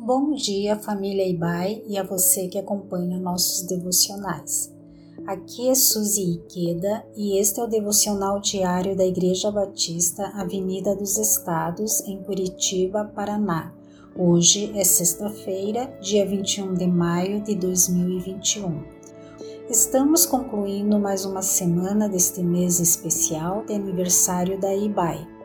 Bom dia, família Ibai e a você que acompanha nossos devocionais. Aqui é Suzy Iqueda e este é o devocional diário da Igreja Batista Avenida dos Estados, em Curitiba, Paraná. Hoje é sexta-feira, dia 21 de maio de 2021. Estamos concluindo mais uma semana deste mês especial de aniversário da IBAI.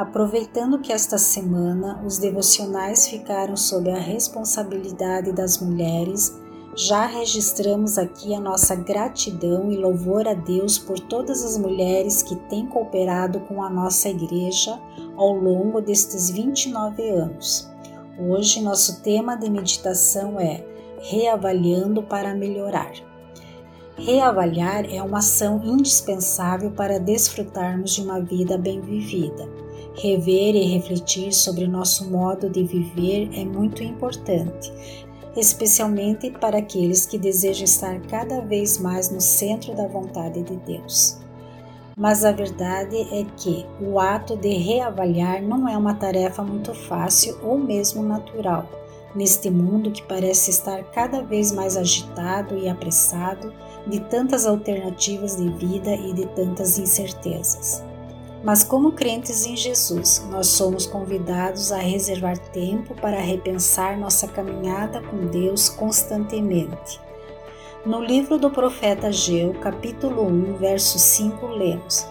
Aproveitando que esta semana os devocionais ficaram sob a responsabilidade das mulheres, já registramos aqui a nossa gratidão e louvor a Deus por todas as mulheres que têm cooperado com a nossa igreja ao longo destes 29 anos. Hoje, nosso tema de meditação é Reavaliando para Melhorar. Reavaliar é uma ação indispensável para desfrutarmos de uma vida bem vivida. Rever e refletir sobre nosso modo de viver é muito importante, especialmente para aqueles que desejam estar cada vez mais no centro da vontade de Deus. Mas a verdade é que o ato de reavaliar não é uma tarefa muito fácil ou mesmo natural, neste mundo que parece estar cada vez mais agitado e apressado de tantas alternativas de vida e de tantas incertezas. Mas, como crentes em Jesus, nós somos convidados a reservar tempo para repensar nossa caminhada com Deus constantemente. No livro do profeta Ageu, capítulo 1, verso 5, lemos: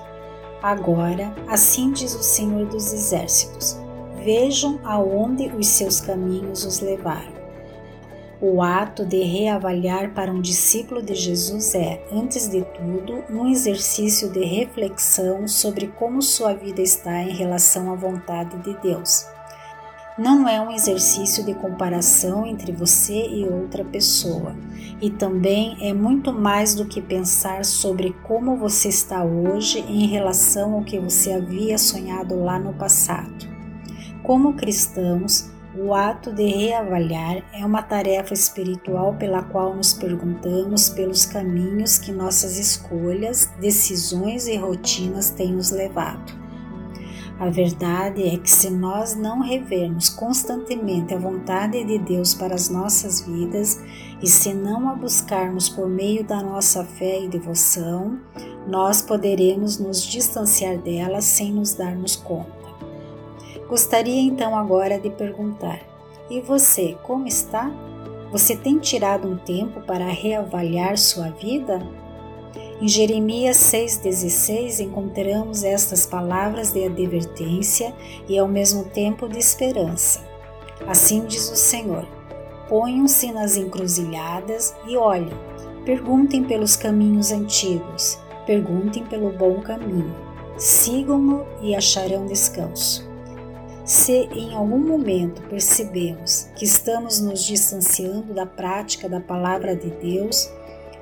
Agora, assim diz o Senhor dos Exércitos: Vejam aonde os seus caminhos os levaram. O ato de reavaliar para um discípulo de Jesus é, antes de tudo, um exercício de reflexão sobre como sua vida está em relação à vontade de Deus. Não é um exercício de comparação entre você e outra pessoa, e também é muito mais do que pensar sobre como você está hoje em relação ao que você havia sonhado lá no passado. Como cristãos, o ato de reavaliar é uma tarefa espiritual pela qual nos perguntamos pelos caminhos que nossas escolhas, decisões e rotinas têm nos levado. A verdade é que, se nós não revermos constantemente a vontade de Deus para as nossas vidas e se não a buscarmos por meio da nossa fé e devoção, nós poderemos nos distanciar dela sem nos darmos conta. Gostaria então agora de perguntar: e você, como está? Você tem tirado um tempo para reavaliar sua vida? Em Jeremias 6,16 encontramos estas palavras de advertência e ao mesmo tempo de esperança. Assim diz o Senhor: Ponham-se nas encruzilhadas e olhem, perguntem pelos caminhos antigos, perguntem pelo bom caminho, sigam-no e acharão descanso. Se em algum momento percebemos que estamos nos distanciando da prática da palavra de Deus,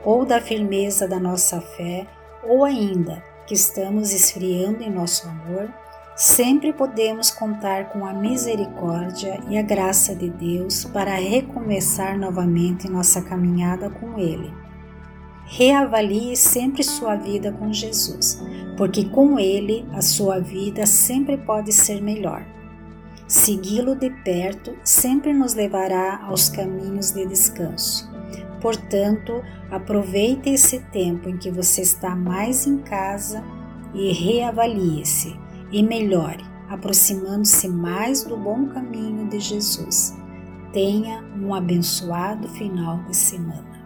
ou da firmeza da nossa fé, ou ainda que estamos esfriando em nosso amor, sempre podemos contar com a misericórdia e a graça de Deus para recomeçar novamente nossa caminhada com Ele. Reavalie sempre sua vida com Jesus, porque com Ele a sua vida sempre pode ser melhor. Segui-lo de perto sempre nos levará aos caminhos de descanso. Portanto, aproveite esse tempo em que você está mais em casa e reavalie-se e melhore, aproximando-se mais do bom caminho de Jesus. Tenha um abençoado final de semana.